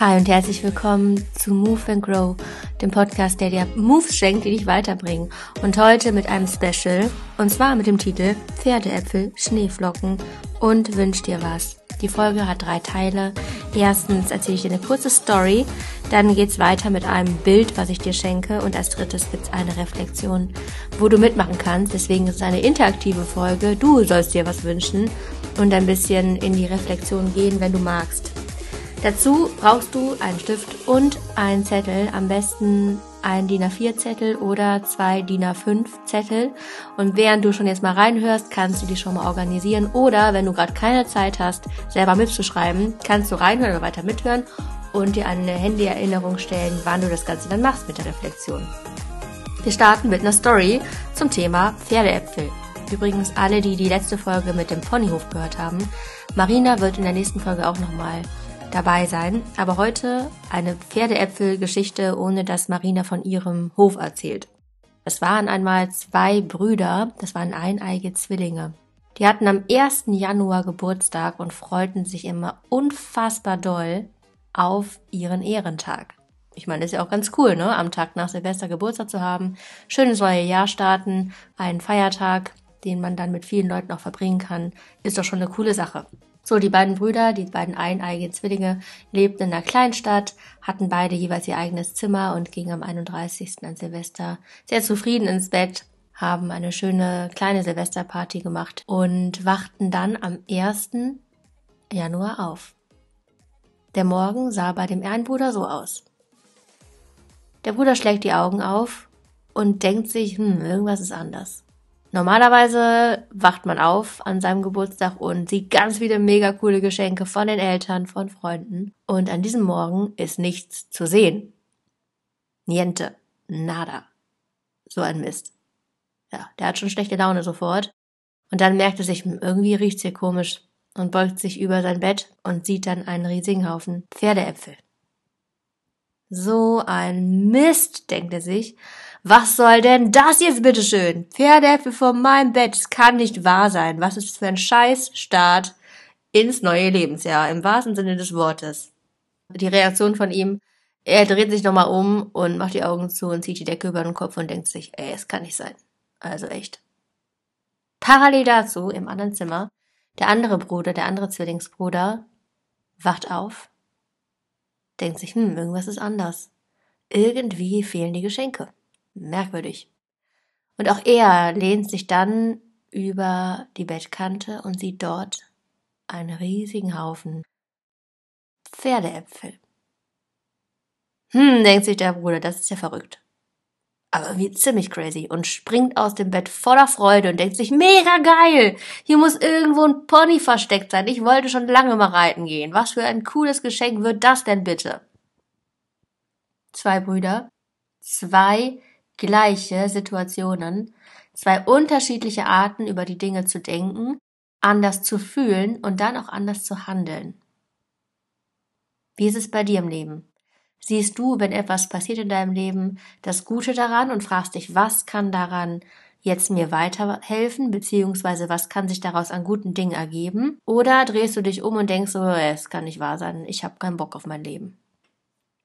Hi und herzlich willkommen zu Move and Grow, dem Podcast, der dir Moves schenkt, die dich weiterbringen. Und heute mit einem Special, und zwar mit dem Titel Pferdeäpfel, Schneeflocken und Wünsch dir was. Die Folge hat drei Teile. Erstens erzähle ich dir eine kurze Story, dann geht's weiter mit einem Bild, was ich dir schenke und als drittes gibt's eine Reflexion, wo du mitmachen kannst. Deswegen ist es eine interaktive Folge. Du sollst dir was wünschen und ein bisschen in die Reflexion gehen, wenn du magst. Dazu brauchst du einen Stift und einen Zettel, am besten ein DIN A4 Zettel oder zwei DIN A5 Zettel. Und während du schon jetzt mal reinhörst, kannst du die schon mal organisieren. Oder wenn du gerade keine Zeit hast, selber mitzuschreiben, kannst du reinhören oder weiter mithören und dir eine Handy-Erinnerung stellen, wann du das Ganze dann machst mit der Reflexion. Wir starten mit einer Story zum Thema Pferdeäpfel. Übrigens alle, die die letzte Folge mit dem Ponyhof gehört haben. Marina wird in der nächsten Folge auch nochmal dabei sein. Aber heute eine Pferdeäpfelgeschichte, ohne dass Marina von ihrem Hof erzählt. Es waren einmal zwei Brüder, das waren eineige Zwillinge. Die hatten am 1. Januar Geburtstag und freuten sich immer unfassbar doll auf ihren Ehrentag. Ich meine, ist ja auch ganz cool, ne? Am Tag nach Silvester Geburtstag zu haben, schönes neue Jahr starten, einen Feiertag, den man dann mit vielen Leuten auch verbringen kann, ist doch schon eine coole Sache. So, die beiden Brüder, die beiden eineigen Zwillinge, lebten in einer Kleinstadt, hatten beide jeweils ihr eigenes Zimmer und gingen am 31. an Silvester sehr zufrieden ins Bett, haben eine schöne kleine Silvesterparty gemacht und wachten dann am 1. Januar auf. Der Morgen sah bei dem einen Bruder so aus. Der Bruder schlägt die Augen auf und denkt sich, hm, irgendwas ist anders. Normalerweise wacht man auf an seinem Geburtstag und sieht ganz viele mega coole Geschenke von den Eltern, von Freunden. Und an diesem Morgen ist nichts zu sehen. Niente. Nada. So ein Mist. Ja, der hat schon schlechte Laune sofort. Und dann merkt er sich, irgendwie riecht's hier komisch und beugt sich über sein Bett und sieht dann einen riesigen Haufen Pferdeäpfel. So ein Mist, denkt er sich was soll denn das jetzt bitteschön? Pferdeäpfel vor meinem Bett. Das kann nicht wahr sein. Was ist das für ein Scheißstart ins neue Lebensjahr, im wahrsten Sinne des Wortes. Die Reaktion von ihm, er dreht sich nochmal um und macht die Augen zu und zieht die Decke über den Kopf und denkt sich, ey, es kann nicht sein. Also echt. Parallel dazu, im anderen Zimmer, der andere Bruder, der andere Zwillingsbruder, wacht auf, denkt sich, hm, irgendwas ist anders. Irgendwie fehlen die Geschenke. Merkwürdig. Und auch er lehnt sich dann über die Bettkante und sieht dort einen riesigen Haufen Pferdeäpfel. Hm, denkt sich der Bruder, das ist ja verrückt. Aber wie ziemlich crazy und springt aus dem Bett voller Freude und denkt sich, mega geil! Hier muss irgendwo ein Pony versteckt sein. Ich wollte schon lange mal reiten gehen. Was für ein cooles Geschenk wird das denn bitte? Zwei Brüder, zwei gleiche Situationen, zwei unterschiedliche Arten über die Dinge zu denken, anders zu fühlen und dann auch anders zu handeln. Wie ist es bei dir im Leben? Siehst du, wenn etwas passiert in deinem Leben, das Gute daran und fragst dich, was kann daran jetzt mir weiterhelfen, beziehungsweise was kann sich daraus an guten Dingen ergeben? Oder drehst du dich um und denkst so, es kann nicht wahr sein, ich habe keinen Bock auf mein Leben.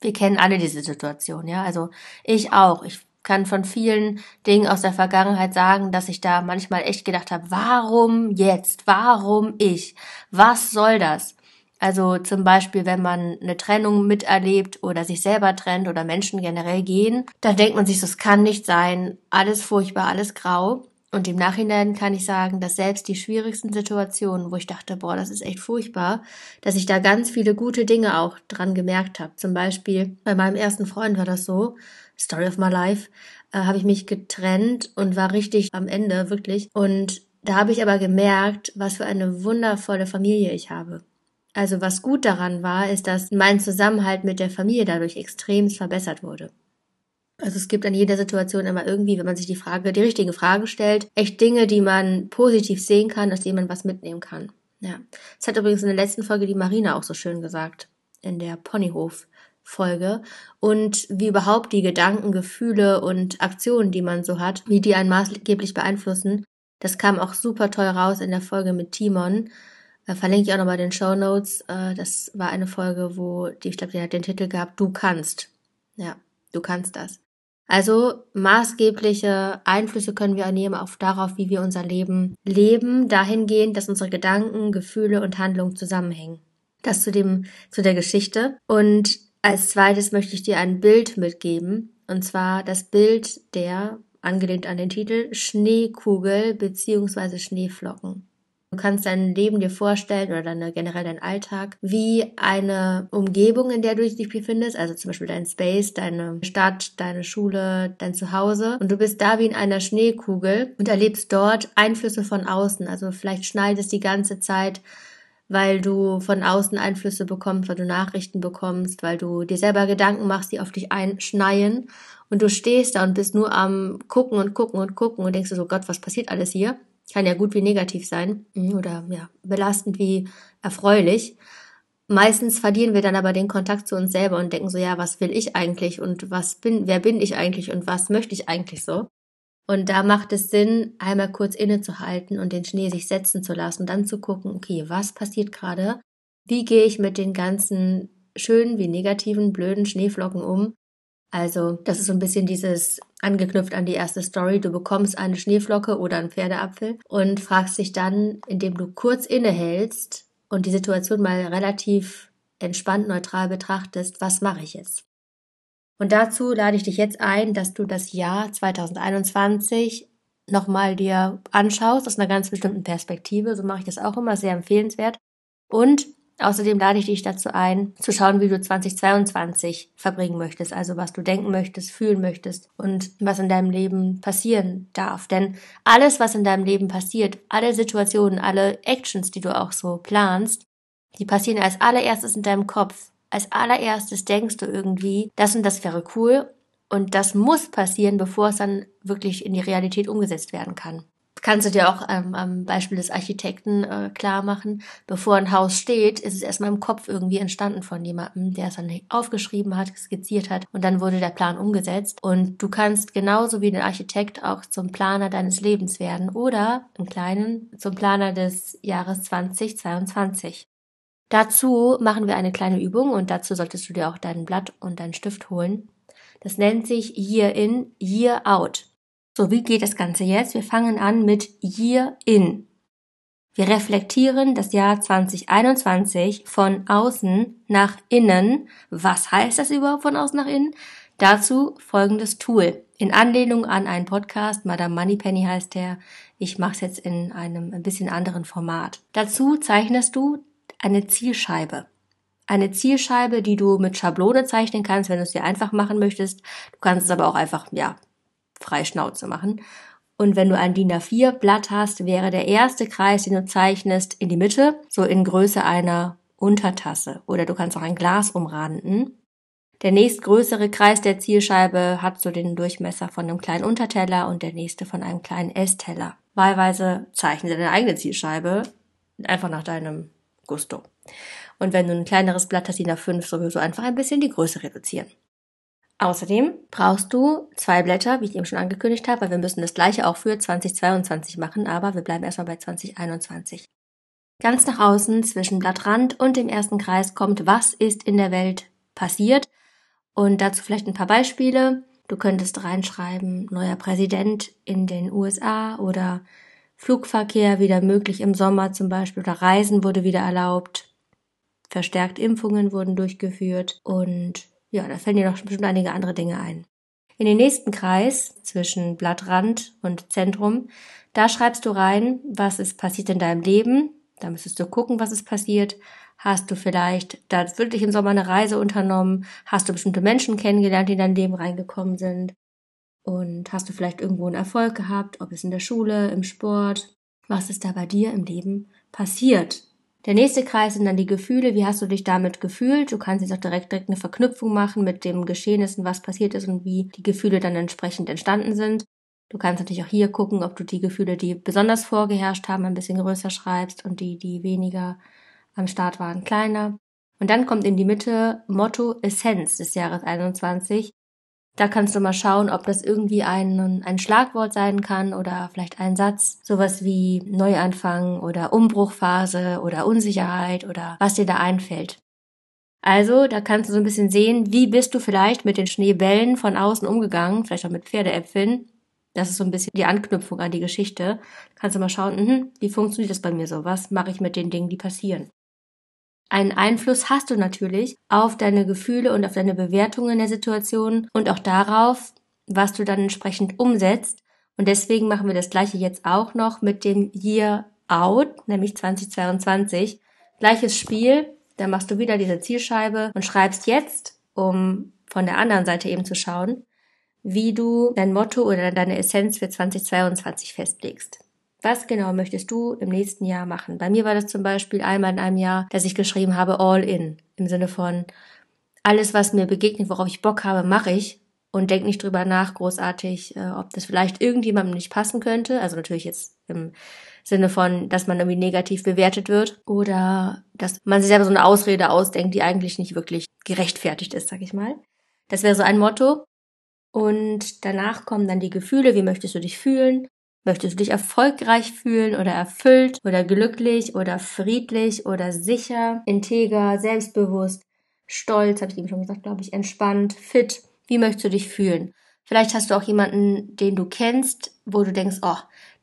Wir kennen alle diese Situation, ja. Also ich auch. Ich kann von vielen Dingen aus der Vergangenheit sagen, dass ich da manchmal echt gedacht habe, warum jetzt? Warum ich? Was soll das? Also zum Beispiel, wenn man eine Trennung miterlebt oder sich selber trennt oder Menschen generell gehen, dann denkt man sich, das kann nicht sein, alles furchtbar, alles grau. Und im Nachhinein kann ich sagen, dass selbst die schwierigsten Situationen, wo ich dachte, boah, das ist echt furchtbar, dass ich da ganz viele gute Dinge auch dran gemerkt habe. Zum Beispiel bei meinem ersten Freund war das so, Story of my Life, äh, habe ich mich getrennt und war richtig am Ende, wirklich. Und da habe ich aber gemerkt, was für eine wundervolle Familie ich habe. Also was gut daran war, ist, dass mein Zusammenhalt mit der Familie dadurch extrem verbessert wurde. Also es gibt an jeder Situation immer irgendwie, wenn man sich die Frage, die richtige Frage stellt, echt Dinge, die man positiv sehen kann, aus denen man was mitnehmen kann. Ja. Das hat übrigens in der letzten Folge die Marina auch so schön gesagt. In der Ponyhof Folge und wie überhaupt die Gedanken, Gefühle und Aktionen, die man so hat, wie die einen maßgeblich beeinflussen. Das kam auch super toll raus in der Folge mit Timon, Äh, verlinke ich auch nochmal den Show Notes. Äh, das war eine Folge, wo die, ich glaube, die hat den Titel gehabt, Du kannst. Ja, du kannst das. Also maßgebliche Einflüsse können wir nehmen auf darauf, wie wir unser Leben leben, dahingehend, dass unsere Gedanken, Gefühle und Handlungen zusammenhängen. Das zu dem, zu der Geschichte. Und als zweites möchte ich dir ein Bild mitgeben. Und zwar das Bild der, angelehnt an den Titel, Schneekugel beziehungsweise Schneeflocken. Du kannst dein Leben dir vorstellen oder deine, generell deinen Alltag wie eine Umgebung, in der du dich befindest, also zum Beispiel dein Space, deine Stadt, deine Schule, dein Zuhause. Und du bist da wie in einer Schneekugel und erlebst dort Einflüsse von außen. Also vielleicht schneit es die ganze Zeit weil du von außen Einflüsse bekommst, weil du Nachrichten bekommst, weil du dir selber Gedanken machst, die auf dich einschneien und du stehst da und bist nur am gucken und gucken und gucken und denkst du so, Gott, was passiert alles hier? Kann ja gut wie negativ sein mhm, oder ja, belastend wie erfreulich. Meistens verlieren wir dann aber den Kontakt zu uns selber und denken so, ja, was will ich eigentlich und was bin, wer bin ich eigentlich und was möchte ich eigentlich so? Und da macht es Sinn, einmal kurz innezuhalten und den Schnee sich setzen zu lassen, dann zu gucken, okay, was passiert gerade? Wie gehe ich mit den ganzen schönen wie negativen, blöden Schneeflocken um? Also, das ist so ein bisschen dieses angeknüpft an die erste Story. Du bekommst eine Schneeflocke oder einen Pferdeapfel und fragst dich dann, indem du kurz innehältst und die Situation mal relativ entspannt neutral betrachtest, was mache ich jetzt? Und dazu lade ich dich jetzt ein, dass du das Jahr 2021 nochmal dir anschaust aus einer ganz bestimmten Perspektive. So mache ich das auch immer, sehr empfehlenswert. Und Außerdem lade ich dich dazu ein, zu schauen, wie du 2022 verbringen möchtest, also was du denken möchtest, fühlen möchtest und was in deinem Leben passieren darf. Denn alles, was in deinem Leben passiert, alle Situationen, alle Actions, die du auch so planst, die passieren als allererstes in deinem Kopf. Als allererstes denkst du irgendwie, das und das wäre cool und das muss passieren, bevor es dann wirklich in die Realität umgesetzt werden kann kannst du dir auch ähm, am Beispiel des Architekten äh, klar machen. Bevor ein Haus steht, ist es erstmal im Kopf irgendwie entstanden von jemandem, der es dann aufgeschrieben hat, skizziert hat und dann wurde der Plan umgesetzt. Und du kannst genauso wie ein Architekt auch zum Planer deines Lebens werden oder im Kleinen zum Planer des Jahres 2022. Dazu machen wir eine kleine Übung und dazu solltest du dir auch dein Blatt und deinen Stift holen. Das nennt sich Year in, Year out. So, wie geht das Ganze jetzt? Wir fangen an mit Year in. Wir reflektieren das Jahr 2021 von außen nach innen. Was heißt das überhaupt von außen nach innen? Dazu folgendes Tool. In Anlehnung an einen Podcast, Madame Moneypenny heißt der. Ich mache es jetzt in einem ein bisschen anderen Format. Dazu zeichnest du eine Zielscheibe. Eine Zielscheibe, die du mit Schablone zeichnen kannst, wenn du es dir einfach machen möchtest. Du kannst es aber auch einfach, ja, frei Schnauze machen. Und wenn du ein DIN A4 Blatt hast, wäre der erste Kreis, den du zeichnest, in die Mitte, so in Größe einer Untertasse. Oder du kannst auch ein Glas umranden. Der nächstgrößere Kreis der Zielscheibe hat so den Durchmesser von einem kleinen Unterteller und der nächste von einem kleinen Essteller. Wahlweise zeichne deine eigene Zielscheibe einfach nach deinem Gusto. Und wenn du ein kleineres Blatt hast, DIN A5, sowieso einfach ein bisschen die Größe reduzieren. Außerdem brauchst du zwei Blätter, wie ich eben schon angekündigt habe, weil wir müssen das gleiche auch für 2022 machen, aber wir bleiben erstmal bei 2021. Ganz nach außen zwischen Blattrand und dem ersten Kreis kommt, was ist in der Welt passiert. Und dazu vielleicht ein paar Beispiele. Du könntest reinschreiben, neuer Präsident in den USA oder Flugverkehr wieder möglich im Sommer zum Beispiel oder Reisen wurde wieder erlaubt. Verstärkt Impfungen wurden durchgeführt und ja, da fällen dir noch bestimmt einige andere Dinge ein. In den nächsten Kreis zwischen Blattrand und Zentrum, da schreibst du rein, was ist passiert in deinem Leben. Da müsstest du gucken, was ist passiert. Hast du vielleicht da wirklich im Sommer eine Reise unternommen? Hast du bestimmte Menschen kennengelernt, die in dein Leben reingekommen sind? Und hast du vielleicht irgendwo einen Erfolg gehabt, ob es in der Schule, im Sport? Was ist da bei dir im Leben passiert? Der nächste Kreis sind dann die Gefühle. Wie hast du dich damit gefühlt? Du kannst jetzt auch direkt, direkt eine Verknüpfung machen mit dem Geschehnissen, was passiert ist und wie die Gefühle dann entsprechend entstanden sind. Du kannst natürlich auch hier gucken, ob du die Gefühle, die besonders vorgeherrscht haben, ein bisschen größer schreibst und die, die weniger am Start waren, kleiner. Und dann kommt in die Mitte Motto Essenz des Jahres 21. Da kannst du mal schauen, ob das irgendwie ein, ein Schlagwort sein kann oder vielleicht ein Satz. Sowas wie Neuanfang oder Umbruchphase oder Unsicherheit oder was dir da einfällt. Also, da kannst du so ein bisschen sehen, wie bist du vielleicht mit den Schneebällen von außen umgegangen, vielleicht auch mit Pferdeäpfeln. Das ist so ein bisschen die Anknüpfung an die Geschichte. kannst du mal schauen, mh, wie funktioniert das bei mir so? Was mache ich mit den Dingen, die passieren? Einen Einfluss hast du natürlich auf deine Gefühle und auf deine Bewertungen der Situation und auch darauf, was du dann entsprechend umsetzt. Und deswegen machen wir das gleiche jetzt auch noch mit dem Year Out, nämlich 2022. Gleiches Spiel, da machst du wieder diese Zielscheibe und schreibst jetzt, um von der anderen Seite eben zu schauen, wie du dein Motto oder deine Essenz für 2022 festlegst. Was genau möchtest du im nächsten Jahr machen? Bei mir war das zum Beispiel einmal in einem Jahr, dass ich geschrieben habe All in. Im Sinne von alles, was mir begegnet, worauf ich Bock habe, mache ich und denk nicht drüber nach, großartig, äh, ob das vielleicht irgendjemandem nicht passen könnte. Also natürlich jetzt im Sinne von, dass man irgendwie negativ bewertet wird oder dass man sich selber so eine Ausrede ausdenkt, die eigentlich nicht wirklich gerechtfertigt ist, sag ich mal. Das wäre so ein Motto. Und danach kommen dann die Gefühle, wie möchtest du dich fühlen? Möchtest du dich erfolgreich fühlen oder erfüllt oder glücklich oder friedlich oder sicher, integer, selbstbewusst, stolz, habe ich eben schon gesagt, glaube ich, entspannt, fit? Wie möchtest du dich fühlen? Vielleicht hast du auch jemanden, den du kennst, wo du denkst, oh,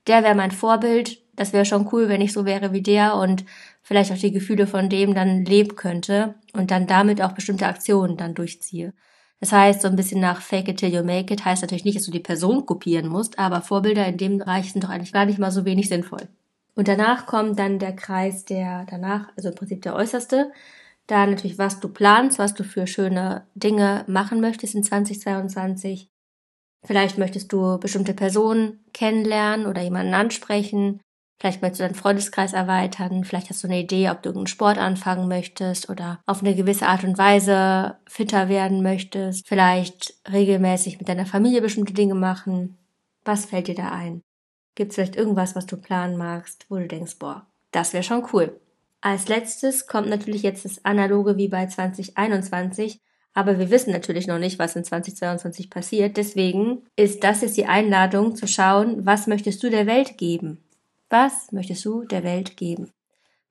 der wäre mein Vorbild, das wäre schon cool, wenn ich so wäre wie der und vielleicht auch die Gefühle von dem dann leben könnte und dann damit auch bestimmte Aktionen dann durchziehe. Das heißt, so ein bisschen nach Fake it till you make it heißt natürlich nicht, dass du die Person kopieren musst, aber Vorbilder in dem Bereich sind doch eigentlich gar nicht mal so wenig sinnvoll. Und danach kommt dann der Kreis, der danach, also im Prinzip der äußerste, da natürlich, was du planst, was du für schöne Dinge machen möchtest in 2022. Vielleicht möchtest du bestimmte Personen kennenlernen oder jemanden ansprechen. Vielleicht möchtest du deinen Freundeskreis erweitern, vielleicht hast du eine Idee, ob du irgendeinen Sport anfangen möchtest oder auf eine gewisse Art und Weise fitter werden möchtest, vielleicht regelmäßig mit deiner Familie bestimmte Dinge machen. Was fällt dir da ein? Gibt es vielleicht irgendwas, was du planen magst, wo du denkst, boah, das wäre schon cool. Als letztes kommt natürlich jetzt das Analoge wie bei 2021, aber wir wissen natürlich noch nicht, was in 2022 passiert. Deswegen ist das jetzt die Einladung zu schauen, was möchtest du der Welt geben? Was möchtest du der Welt geben?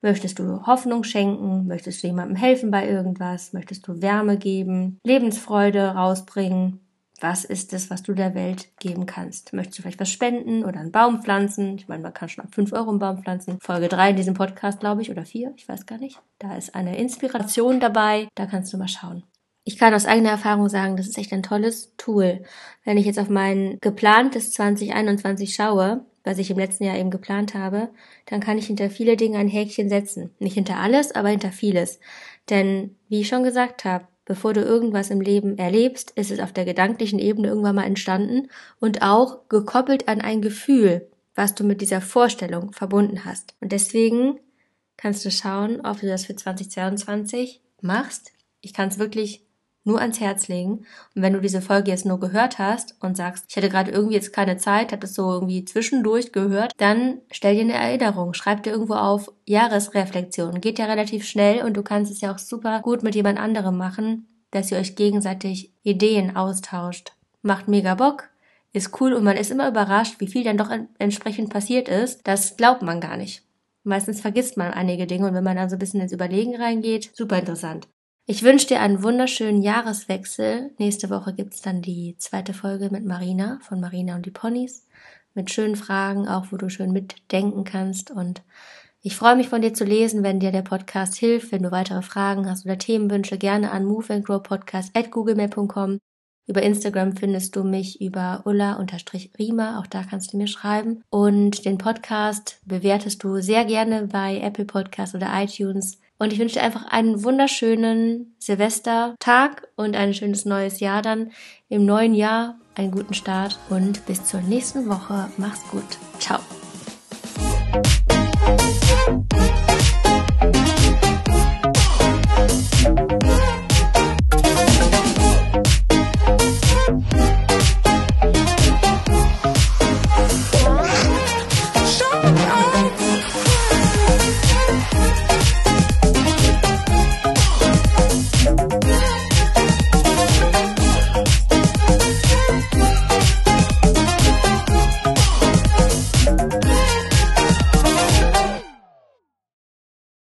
Möchtest du Hoffnung schenken? Möchtest du jemandem helfen bei irgendwas? Möchtest du Wärme geben? Lebensfreude rausbringen? Was ist es, was du der Welt geben kannst? Möchtest du vielleicht was spenden oder einen Baum pflanzen? Ich meine, man kann schon ab 5 Euro einen Baum pflanzen. Folge 3 in diesem Podcast, glaube ich, oder 4, ich weiß gar nicht. Da ist eine Inspiration dabei. Da kannst du mal schauen. Ich kann aus eigener Erfahrung sagen, das ist echt ein tolles Tool. Wenn ich jetzt auf mein geplantes 2021 schaue, was ich im letzten Jahr eben geplant habe, dann kann ich hinter viele Dinge ein Häkchen setzen. Nicht hinter alles, aber hinter vieles. Denn, wie ich schon gesagt habe, bevor du irgendwas im Leben erlebst, ist es auf der gedanklichen Ebene irgendwann mal entstanden und auch gekoppelt an ein Gefühl, was du mit dieser Vorstellung verbunden hast. Und deswegen kannst du schauen, ob du das für 2022 machst. Ich kann es wirklich nur ans Herz legen. Und wenn du diese Folge jetzt nur gehört hast und sagst, ich hätte gerade irgendwie jetzt keine Zeit, habe das so irgendwie zwischendurch gehört, dann stell dir eine Erinnerung, schreib dir irgendwo auf Jahresreflexion. Geht ja relativ schnell und du kannst es ja auch super gut mit jemand anderem machen, dass ihr euch gegenseitig Ideen austauscht. Macht mega Bock, ist cool und man ist immer überrascht, wie viel dann doch entsprechend passiert ist. Das glaubt man gar nicht. Meistens vergisst man einige Dinge und wenn man dann so ein bisschen ins Überlegen reingeht, super interessant. Ich wünsche dir einen wunderschönen Jahreswechsel. Nächste Woche gibt's dann die zweite Folge mit Marina von Marina und die Ponys. Mit schönen Fragen, auch wo du schön mitdenken kannst. Und ich freue mich von dir zu lesen, wenn dir der Podcast hilft. Wenn du weitere Fragen hast oder Themenwünsche, gerne an moveandgrowpodcast.googlemail.com. Über Instagram findest du mich über ulla-rima, auch da kannst du mir schreiben. Und den Podcast bewertest du sehr gerne bei Apple Podcast oder iTunes. Und ich wünsche dir einfach einen wunderschönen Silvestertag und ein schönes neues Jahr dann im neuen Jahr. Einen guten Start und bis zur nächsten Woche. Mach's gut. Ciao.